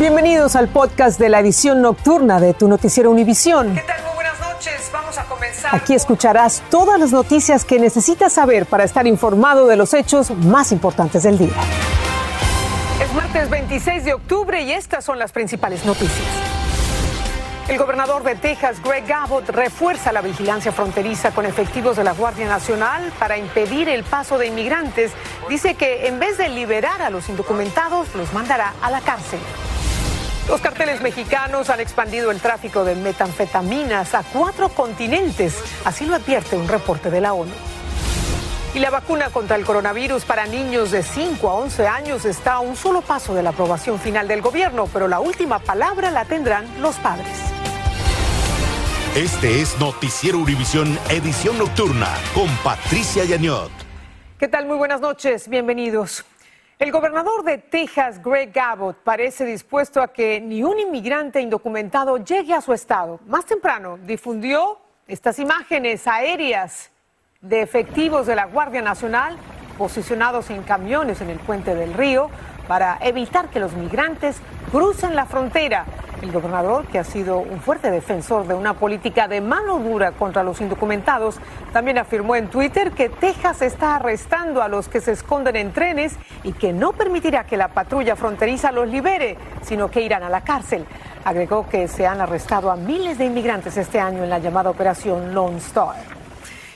Bienvenidos al podcast de la edición nocturna de tu noticiero Univisión. ¿Qué tal? Muy buenas noches. Vamos a comenzar. Aquí escucharás todas las noticias que necesitas saber para estar informado de los hechos más importantes del día. Es martes 26 de octubre y estas son las principales noticias. El gobernador de Texas, Greg Abbott, refuerza la vigilancia fronteriza con efectivos de la Guardia Nacional para impedir el paso de inmigrantes. Dice que en vez de liberar a los indocumentados, los mandará a la cárcel. Los carteles mexicanos han expandido el tráfico de metanfetaminas a cuatro continentes, así lo advierte un reporte de la ONU. Y la vacuna contra el coronavirus para niños de 5 a 11 años está a un solo paso de la aprobación final del gobierno, pero la última palabra la tendrán los padres. Este es Noticiero Univisión Edición Nocturna con Patricia Yañot. ¿Qué tal? Muy buenas noches, bienvenidos. El gobernador de Texas, Greg Abbott, parece dispuesto a que ni un inmigrante indocumentado llegue a su estado. Más temprano difundió estas imágenes aéreas de efectivos de la Guardia Nacional posicionados en camiones en el puente del río para evitar que los migrantes crucen la frontera. El gobernador, que ha sido un fuerte defensor de una política de mano dura contra los indocumentados, también afirmó en Twitter que Texas está arrestando a los que se esconden en trenes y que no permitirá que la patrulla fronteriza los libere, sino que irán a la cárcel. Agregó que se han arrestado a miles de inmigrantes este año en la llamada Operación Lone Star.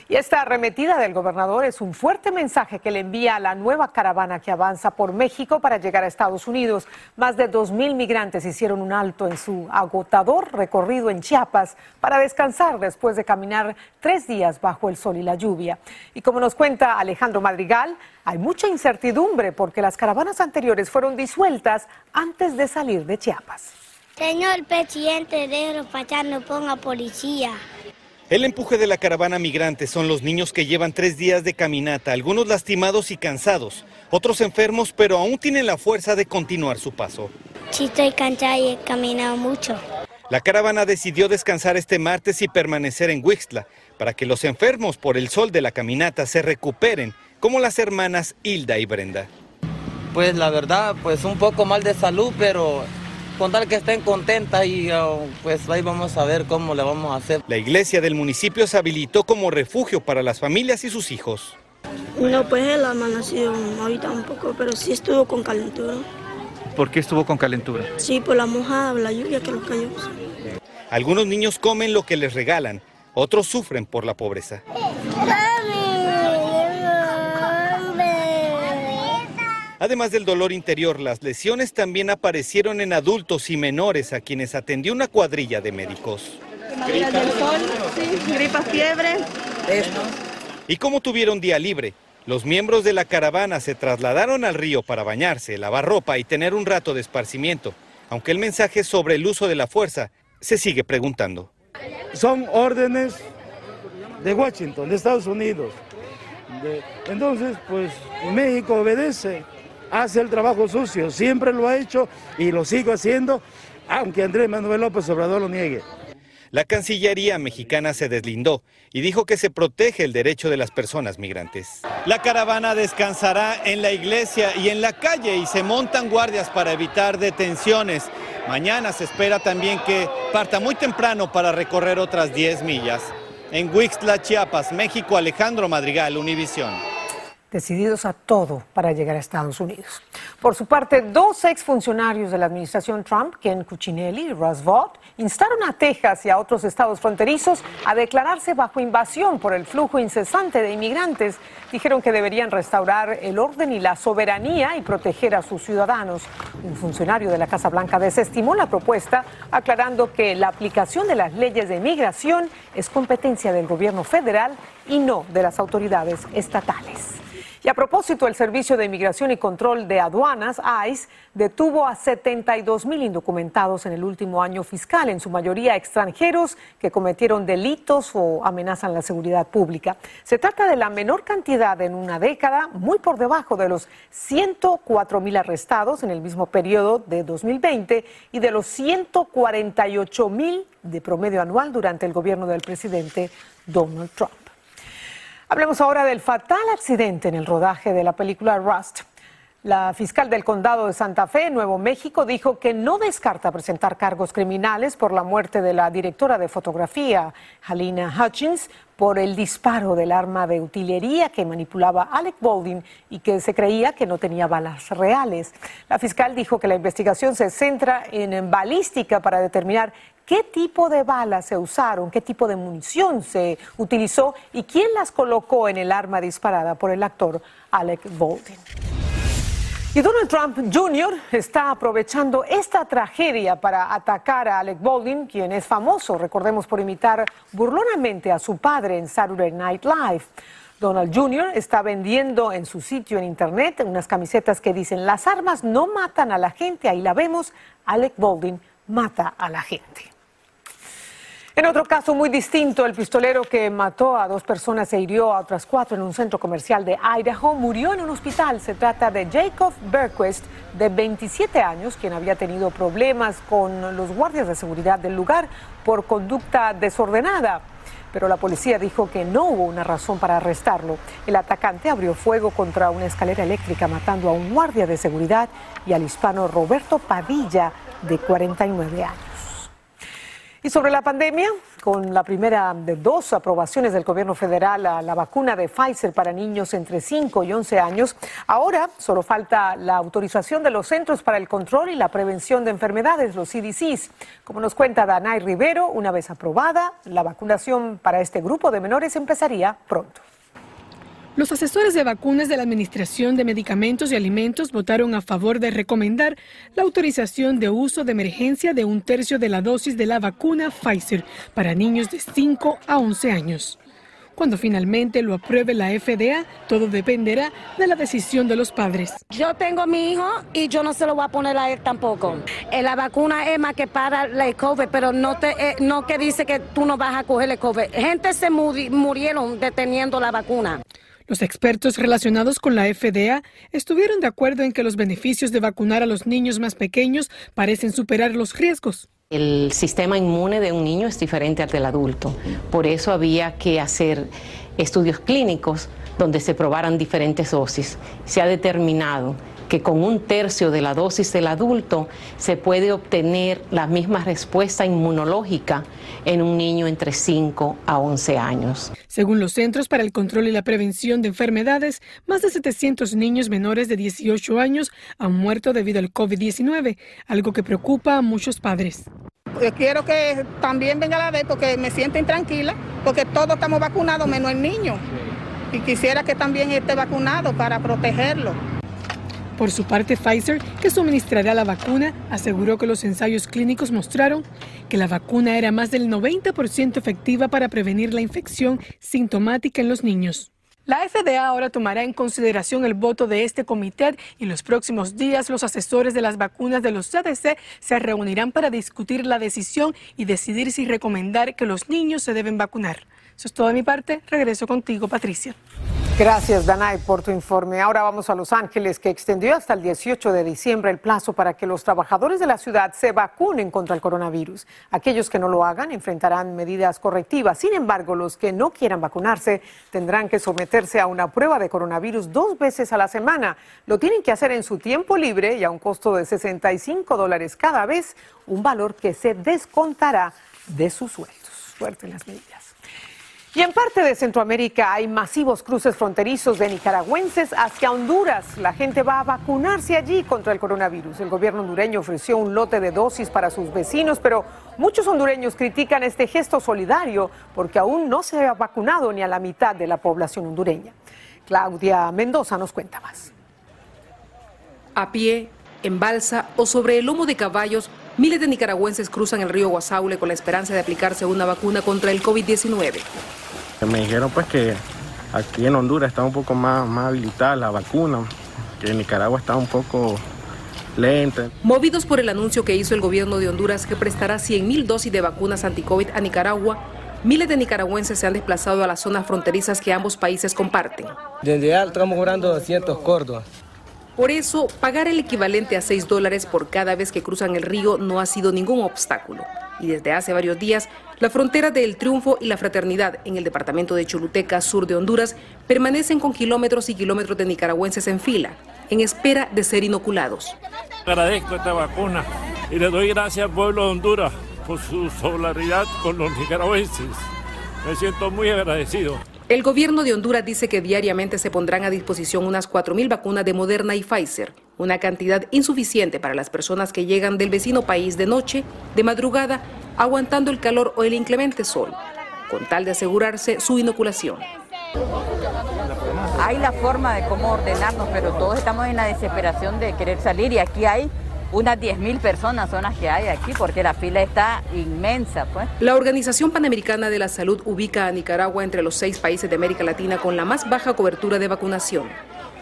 Y esta arremetida del gobernador es un fuerte mensaje que le envía a la nueva caravana que avanza por México para llegar a Estados Unidos. Más de dos mil migrantes hicieron un alto en su agotador recorrido en Chiapas para descansar después de caminar tres días bajo el sol y la lluvia. Y como nos cuenta Alejandro Madrigal, hay mucha incertidumbre porque las caravanas anteriores fueron disueltas antes de salir de Chiapas. Señor presidente, de no ponga policía. El empuje de la caravana migrante son los niños que llevan tres días de caminata, algunos lastimados y cansados, otros enfermos, pero aún tienen la fuerza de continuar su paso. Sí, estoy cansada y he caminado mucho. La caravana decidió descansar este martes y permanecer en Wixla para que los enfermos por el sol de la caminata se recuperen, como las hermanas Hilda y Brenda. Pues la verdad, pues un poco mal de salud, pero con tal que estén contentas y uh, pues ahí vamos a ver cómo le vamos a hacer. La iglesia del municipio se habilitó como refugio para las familias y sus hijos. No, pues él ha amanecido ahorita un poco, pero sí estuvo con calentura. ¿Por qué estuvo con calentura? Sí, por la mojada, la lluvia que los cayó. Algunos niños comen lo que les regalan, otros sufren por la pobreza. Además del dolor interior, las lesiones también aparecieron en adultos y menores a quienes atendió una cuadrilla de médicos. gripa, fiebre. Y como tuvieron día libre, los miembros de la caravana se trasladaron al río para bañarse, lavar ropa y tener un rato de esparcimiento, aunque el mensaje sobre el uso de la fuerza se sigue preguntando. Son órdenes de Washington, de Estados Unidos. entonces, pues México obedece hace el trabajo sucio, siempre lo ha hecho y lo sigo haciendo, aunque Andrés Manuel López Obrador lo niegue. La Cancillería mexicana se deslindó y dijo que se protege el derecho de las personas migrantes. La caravana descansará en la iglesia y en la calle y se montan guardias para evitar detenciones. Mañana se espera también que parta muy temprano para recorrer otras 10 millas. En Huixtla, Chiapas, México, Alejandro Madrigal, Univisión decididos a todo para llegar a Estados Unidos. Por su parte, dos exfuncionarios de la administración Trump, Ken Cuccinelli y Russ Vought, instaron a Texas y a otros estados fronterizos a declararse bajo invasión por el flujo incesante de inmigrantes. Dijeron que deberían restaurar el orden y la soberanía y proteger a sus ciudadanos. Un funcionario de la Casa Blanca desestimó la propuesta, aclarando que la aplicación de las leyes de inmigración es competencia del gobierno federal y no de las autoridades estatales. Y a propósito, el Servicio de Inmigración y Control de Aduanas, ICE, detuvo a 72 mil indocumentados en el último año fiscal, en su mayoría extranjeros que cometieron delitos o amenazan la seguridad pública. Se trata de la menor cantidad en una década, muy por debajo de los 104 mil arrestados en el mismo periodo de 2020 y de los 148 mil de promedio anual durante el gobierno del presidente Donald Trump. Hablemos ahora del fatal accidente en el rodaje de la película Rust. La fiscal del condado de Santa Fe, Nuevo México, dijo que no descarta presentar cargos criminales por la muerte de la directora de fotografía, Halina Hutchins, por el disparo del arma de utilería que manipulaba Alec Baldwin y que se creía que no tenía balas reales. La fiscal dijo que la investigación se centra en balística para determinar qué tipo de balas se usaron, qué tipo de munición se utilizó y quién las colocó en el arma disparada por el actor Alec Baldwin. Y Donald Trump Jr. está aprovechando esta tragedia para atacar a Alec Baldwin, quien es famoso, recordemos, por imitar burlonamente a su padre en Saturday Night Live. Donald Jr. está vendiendo en su sitio en internet unas camisetas que dicen las armas no matan a la gente, ahí la vemos, Alec Baldwin mata a la gente. En otro caso muy distinto, el pistolero que mató a dos personas e hirió a otras cuatro en un centro comercial de Idaho murió en un hospital. Se trata de Jacob Berquist, de 27 años, quien había tenido problemas con los guardias de seguridad del lugar por conducta desordenada. Pero la policía dijo que no hubo una razón para arrestarlo. El atacante abrió fuego contra una escalera eléctrica matando a un guardia de seguridad y al hispano Roberto Padilla, de 49 años. Y sobre la pandemia, con la primera de dos aprobaciones del gobierno federal a la vacuna de Pfizer para niños entre 5 y 11 años, ahora solo falta la autorización de los Centros para el Control y la Prevención de Enfermedades, los CDCs. Como nos cuenta Danay Rivero, una vez aprobada, la vacunación para este grupo de menores empezaría pronto. Los asesores de vacunas de la Administración de Medicamentos y Alimentos votaron a favor de recomendar la autorización de uso de emergencia de un tercio de la dosis de la vacuna Pfizer para niños de 5 a 11 años. Cuando finalmente lo apruebe la FDA, todo dependerá de la decisión de los padres. Yo tengo mi hijo y yo no se lo voy a poner a él tampoco. Eh, la vacuna es más que para la COVID, pero no, te, eh, no que dice que tú no vas a coger el COVID. Gente se murieron deteniendo la vacuna. Los expertos relacionados con la FDA estuvieron de acuerdo en que los beneficios de vacunar a los niños más pequeños parecen superar los riesgos. El sistema inmune de un niño es diferente al del adulto. Por eso había que hacer estudios clínicos donde se probaran diferentes dosis. Se ha determinado que con un tercio de la dosis del adulto se puede obtener la misma respuesta inmunológica en un niño entre 5 a 11 años. Según los Centros para el Control y la Prevención de Enfermedades, más de 700 niños menores de 18 años han muerto debido al COVID-19, algo que preocupa a muchos padres. Yo quiero que también venga la ley porque me siento intranquila, porque todos estamos vacunados menos el niño. Y quisiera que también esté vacunado para protegerlo. Por su parte, Pfizer, que suministrará la vacuna, aseguró que los ensayos clínicos mostraron que la vacuna era más del 90% efectiva para prevenir la infección sintomática en los niños. La FDA ahora tomará en consideración el voto de este comité y en los próximos días los asesores de las vacunas de los CDC se reunirán para discutir la decisión y decidir si recomendar que los niños se deben vacunar. Eso es todo de mi parte. Regreso contigo, Patricia. Gracias, Danay, por tu informe. Ahora vamos a Los Ángeles, que extendió hasta el 18 de diciembre el plazo para que los trabajadores de la ciudad se vacunen contra el coronavirus. Aquellos que no lo hagan enfrentarán medidas correctivas. Sin embargo, los que no quieran vacunarse tendrán que someterse a una prueba de coronavirus dos veces a la semana. Lo tienen que hacer en su tiempo libre y a un costo de 65 dólares cada vez, un valor que se descontará de sus sueldos. Fuerte las medidas. Y en parte de Centroamérica hay masivos cruces fronterizos de nicaragüenses hacia Honduras. La gente va a vacunarse allí contra el coronavirus. El gobierno hondureño ofreció un lote de dosis para sus vecinos, pero muchos hondureños critican este gesto solidario porque aún no se ha vacunado ni a la mitad de la población hondureña. Claudia Mendoza nos cuenta más. A pie, en balsa o sobre el lomo de caballos, miles de nicaragüenses cruzan el río Guasaule con la esperanza de aplicarse una vacuna contra el COVID-19. Me dijeron pues que aquí en Honduras está un poco más, más habilitada la vacuna, que en Nicaragua está un poco lenta. Movidos por el anuncio que hizo el gobierno de Honduras que prestará 100 mil dosis de vacunas anti-COVID a Nicaragua, miles de nicaragüenses se han desplazado a las zonas fronterizas que ambos países comparten. Desde ya estamos cobrando 200 córdoba. Por eso, pagar el equivalente a 6 dólares por cada vez que cruzan el río no ha sido ningún obstáculo. Y desde hace varios días la frontera de El Triunfo y la Fraternidad en el departamento de Choluteca, sur de Honduras, permanecen con kilómetros y kilómetros de nicaragüenses en fila, en espera de ser inoculados. Agradezco esta vacuna y le doy gracias al pueblo de Honduras por su solidaridad con los nicaragüenses. Me siento muy agradecido. El gobierno de Honduras dice que diariamente se pondrán a disposición unas 4.000 vacunas de Moderna y Pfizer, una cantidad insuficiente para las personas que llegan del vecino país de noche, de madrugada, aguantando el calor o el inclemente sol, con tal de asegurarse su inoculación. Hay la forma de cómo ordenarnos, pero todos estamos en la desesperación de querer salir y aquí hay unas 10.000 personas son las que hay aquí porque la fila está inmensa. Pues. La Organización Panamericana de la Salud ubica a Nicaragua entre los seis países de América Latina con la más baja cobertura de vacunación.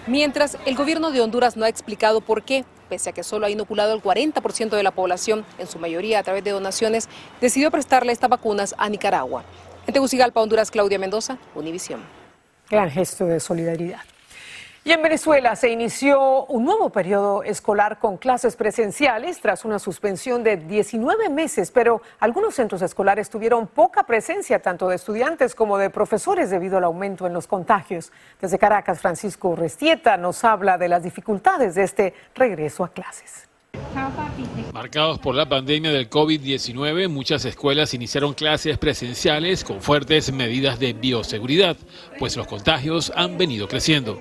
Mientras, el gobierno de Honduras no ha explicado por qué, pese a que solo ha inoculado el 40% de la población, en su mayoría a través de donaciones, decidió prestarle estas vacunas a Nicaragua. En Tegucigalpa, Honduras, Claudia Mendoza, Univisión. Gran gesto de solidaridad. Y en Venezuela se inició un nuevo periodo escolar con clases presenciales tras una suspensión de 19 meses, pero algunos centros escolares tuvieron poca presencia tanto de estudiantes como de profesores debido al aumento en los contagios. Desde Caracas, Francisco Restieta nos habla de las dificultades de este regreso a clases. Marcados por la pandemia del COVID-19, muchas escuelas iniciaron clases presenciales con fuertes medidas de bioseguridad, pues los contagios han venido creciendo.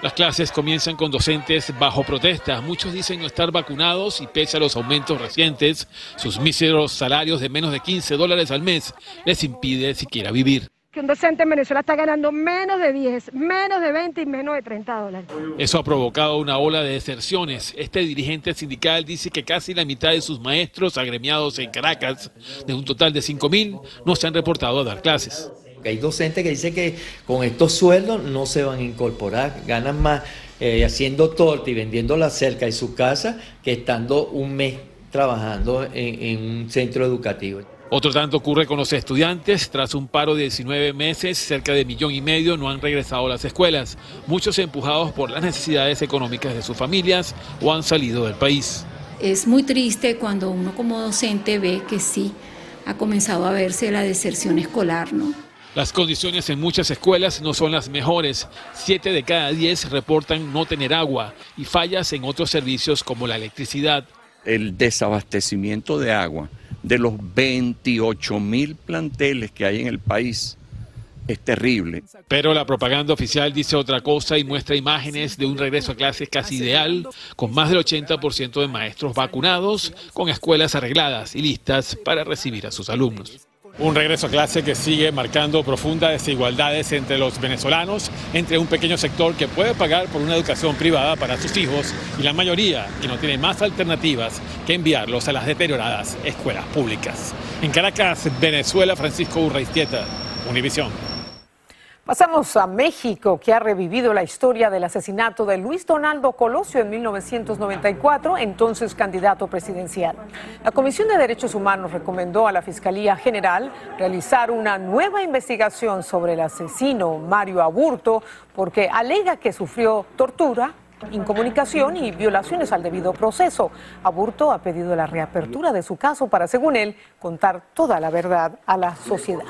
Las clases comienzan con docentes bajo protesta. Muchos dicen no estar vacunados y pese a los aumentos recientes, sus míseros salarios de menos de 15 dólares al mes les impide siquiera vivir un docente en Venezuela está ganando menos de 10, menos de 20 y menos de 30 dólares. Eso ha provocado una ola de deserciones. Este dirigente sindical dice que casi la mitad de sus maestros agremiados en Caracas, de un total de 5.000, no se han reportado a dar clases. Hay docentes que dicen que con estos sueldos no se van a incorporar, ganan más eh, haciendo torta y vendiéndola cerca de su casa que estando un mes trabajando en un centro educativo. Otro tanto ocurre con los estudiantes. Tras un paro de 19 meses, cerca de millón y medio no han regresado a las escuelas, muchos empujados por las necesidades económicas de sus familias o han salido del país. Es muy triste cuando uno como docente ve que sí ha comenzado a verse la deserción escolar, ¿no? Las condiciones en muchas escuelas no son las mejores. Siete de cada diez reportan no tener agua y fallas en otros servicios como la electricidad. El desabastecimiento de agua de los 28 mil planteles que hay en el país es terrible. Pero la propaganda oficial dice otra cosa y muestra imágenes de un regreso a clases casi ideal, con más del 80% de maestros vacunados, con escuelas arregladas y listas para recibir a sus alumnos. Un regreso a clase que sigue marcando profundas desigualdades entre los venezolanos, entre un pequeño sector que puede pagar por una educación privada para sus hijos y la mayoría que no tiene más alternativas que enviarlos a las deterioradas escuelas públicas. En Caracas, Venezuela, Francisco Urraistieta, Univisión. Pasamos a México, que ha revivido la historia del asesinato de Luis Donaldo Colosio en 1994, entonces candidato presidencial. La Comisión de Derechos Humanos recomendó a la Fiscalía General realizar una nueva investigación sobre el asesino Mario Aburto, porque alega que sufrió tortura, incomunicación y violaciones al debido proceso. Aburto ha pedido la reapertura de su caso para, según él, contar toda la verdad a la sociedad.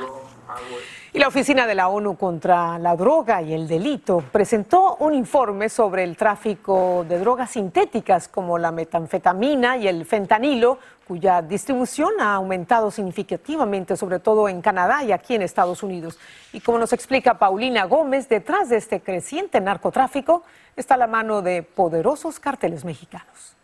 Y la Oficina de la ONU contra la Droga y el Delito presentó un informe sobre el tráfico de drogas sintéticas como la metanfetamina y el fentanilo, cuya distribución ha aumentado significativamente, sobre todo en Canadá y aquí en Estados Unidos. Y como nos explica Paulina Gómez, detrás de este creciente narcotráfico está la mano de poderosos carteles mexicanos.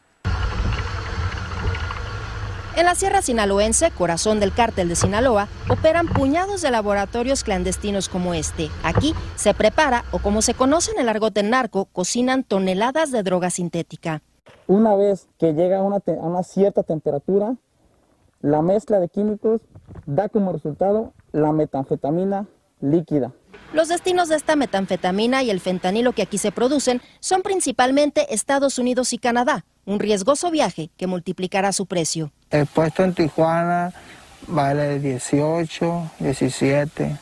En la Sierra Sinaloense, corazón del cártel de Sinaloa, operan puñados de laboratorios clandestinos como este. Aquí se prepara, o como se conoce en el argot del narco, cocinan toneladas de droga sintética. Una vez que llega a una, a una cierta temperatura, la mezcla de químicos da como resultado la metanfetamina líquida. Los destinos de esta metanfetamina y el fentanilo que aquí se producen son principalmente Estados Unidos y Canadá, un riesgoso viaje que multiplicará su precio. El puesto en Tijuana vale 18, 17,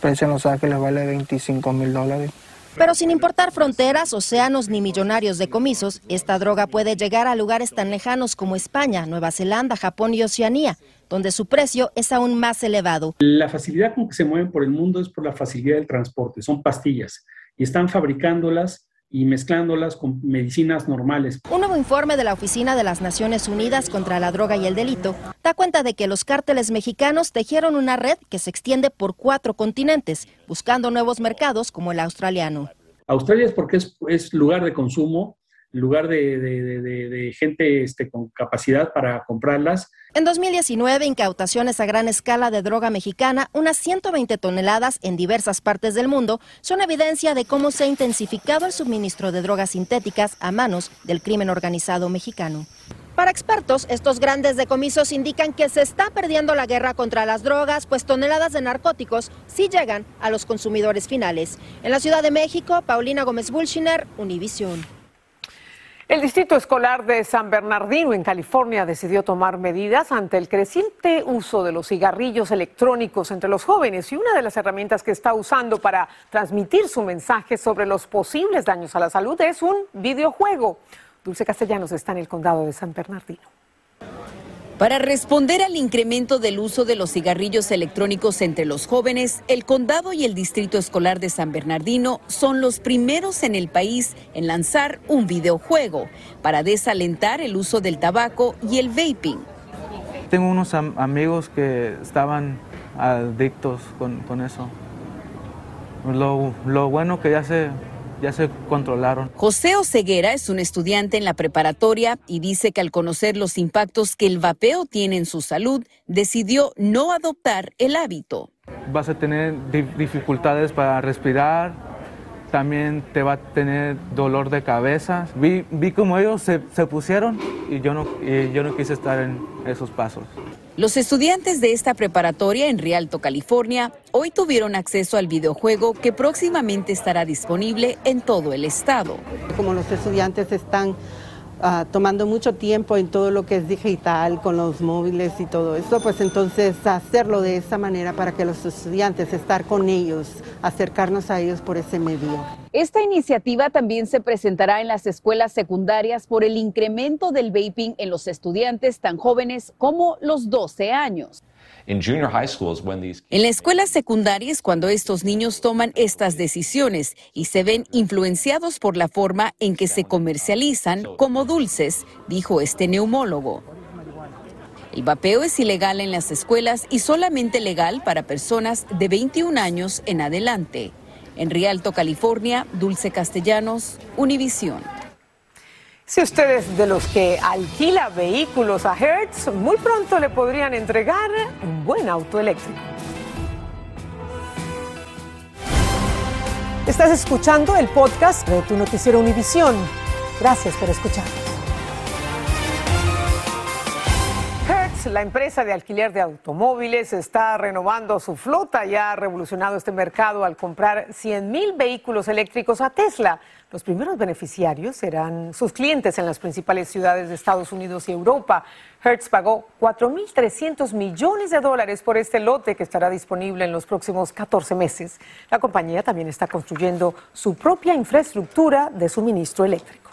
precio en Los Ángeles vale 25 mil dólares. Pero sin importar fronteras, océanos ni millonarios decomisos, esta droga puede llegar a lugares tan lejanos como España, Nueva Zelanda, Japón y Oceanía, donde su precio es aún más elevado. La facilidad con que se mueven por el mundo es por la facilidad del transporte, son pastillas y están fabricándolas y mezclándolas con medicinas normales. Un nuevo informe de la Oficina de las Naciones Unidas contra la Droga y el Delito da cuenta de que los cárteles mexicanos tejieron una red que se extiende por cuatro continentes, buscando nuevos mercados como el australiano. Australia es porque es, es lugar de consumo, lugar de, de, de, gente este, con capacidad para comprarlas. En 2019, incautaciones a gran escala de droga mexicana, unas 120 toneladas en diversas partes del mundo, son evidencia de cómo se ha intensificado el suministro de drogas sintéticas a manos del crimen organizado mexicano. Para expertos, estos grandes decomisos indican que se está perdiendo la guerra contra las drogas, pues toneladas de narcóticos sí llegan a los consumidores finales. En la Ciudad de México, Paulina Gómez Bulchiner, Univisión. El Distrito Escolar de San Bernardino, en California, decidió tomar medidas ante el creciente uso de los cigarrillos electrónicos entre los jóvenes y una de las herramientas que está usando para transmitir su mensaje sobre los posibles daños a la salud es un videojuego. Dulce Castellanos está en el condado de San Bernardino. Para responder al incremento del uso de los cigarrillos electrónicos entre los jóvenes, el condado y el distrito escolar de San Bernardino son los primeros en el país en lanzar un videojuego para desalentar el uso del tabaco y el vaping. Tengo unos am amigos que estaban adictos con, con eso. Lo, lo bueno que ya se ya se controlaron. José Oceguera es un estudiante en la preparatoria y dice que al conocer los impactos que el vapeo tiene en su salud, decidió no adoptar el hábito. Vas a tener dificultades para respirar, también te va a tener dolor de cabeza. Vi, vi cómo ellos se, se pusieron y yo, no, y yo no quise estar en esos pasos. Los estudiantes de esta preparatoria en Rialto, California, hoy tuvieron acceso al videojuego que próximamente estará disponible en todo el estado. Como los estudiantes están uh, tomando mucho tiempo en todo lo que es digital, con los móviles y todo eso, pues entonces hacerlo de esa manera para que los estudiantes, estar con ellos, acercarnos a ellos por ese medio. Esta iniciativa también se presentará en las escuelas secundarias por el incremento del vaping en los estudiantes tan jóvenes como los 12 años. En la escuela secundaria es cuando estos niños toman estas decisiones y se ven influenciados por la forma en que se comercializan como dulces, dijo este neumólogo. El vapeo es ilegal en las escuelas y solamente legal para personas de 21 años en adelante. En Rialto, California, Dulce Castellanos, Univisión. Si usted es de los que alquila vehículos a Hertz, muy pronto le podrían entregar un buen auto eléctrico. Estás escuchando el podcast de tu noticiero Univisión. Gracias por escucharnos. La empresa de alquiler de automóviles, está renovando su flota y ha revolucionado este mercado al comprar 100 mil vehículos eléctricos a Tesla. Los primeros beneficiarios serán sus clientes en las principales ciudades de Estados Unidos y Europa. Hertz pagó 4.300 millones de dólares por este lote que estará disponible en los próximos 14 meses. La compañía también está construyendo su propia infraestructura de suministro eléctrico.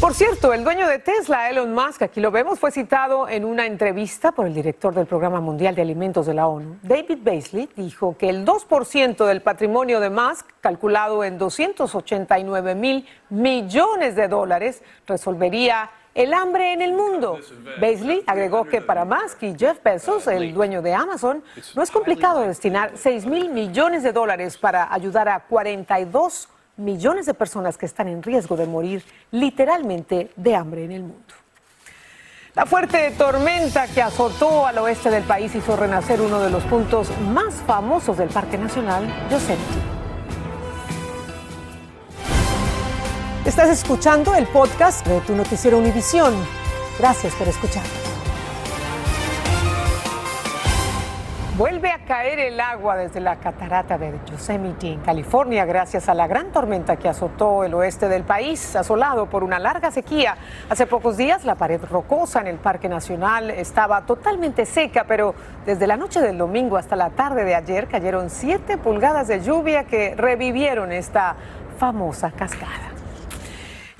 Por cierto, el dueño de Tesla, Elon Musk, aquí lo vemos, fue citado en una entrevista por el director del Programa Mundial de Alimentos de la ONU. David Beasley dijo que el 2% del patrimonio de Musk, calculado en 289 mil millones de dólares, resolvería el hambre en el mundo. Beasley agregó que para Musk y Jeff Bezos, el dueño de Amazon, no es complicado destinar 6 mil millones de dólares para ayudar a 42 millones de personas que están en riesgo de morir literalmente de hambre en el mundo. La fuerte tormenta que azotó al oeste del país hizo renacer uno de los puntos más famosos del Parque Nacional, Yosemite. Estás escuchando el podcast de tu noticiero Univisión. Gracias por escuchar. Vuelve a caer el agua desde la catarata de Yosemite en California gracias a la gran tormenta que azotó el oeste del país, asolado por una larga sequía. Hace pocos días la pared rocosa en el Parque Nacional estaba totalmente seca, pero desde la noche del domingo hasta la tarde de ayer cayeron siete pulgadas de lluvia que revivieron esta famosa cascada.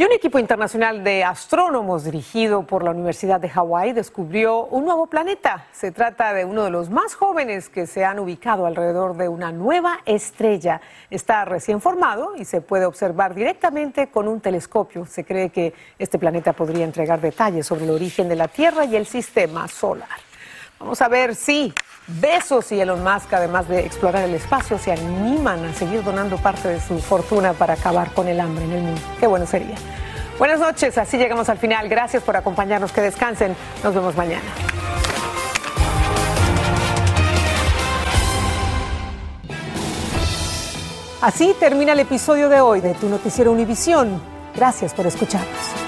Y un equipo internacional de astrónomos dirigido por la Universidad de Hawái descubrió un nuevo planeta. Se trata de uno de los más jóvenes que se han ubicado alrededor de una nueva estrella. Está recién formado y se puede observar directamente con un telescopio. Se cree que este planeta podría entregar detalles sobre el origen de la Tierra y el sistema solar. Vamos a ver si Besos y Elon Musk, además de explorar el espacio, se animan a seguir donando parte de su fortuna para acabar con el hambre en el mundo. Qué bueno sería. Buenas noches, así llegamos al final. Gracias por acompañarnos, que descansen. Nos vemos mañana. Así termina el episodio de hoy de Tu Noticiero Univisión. Gracias por escucharnos.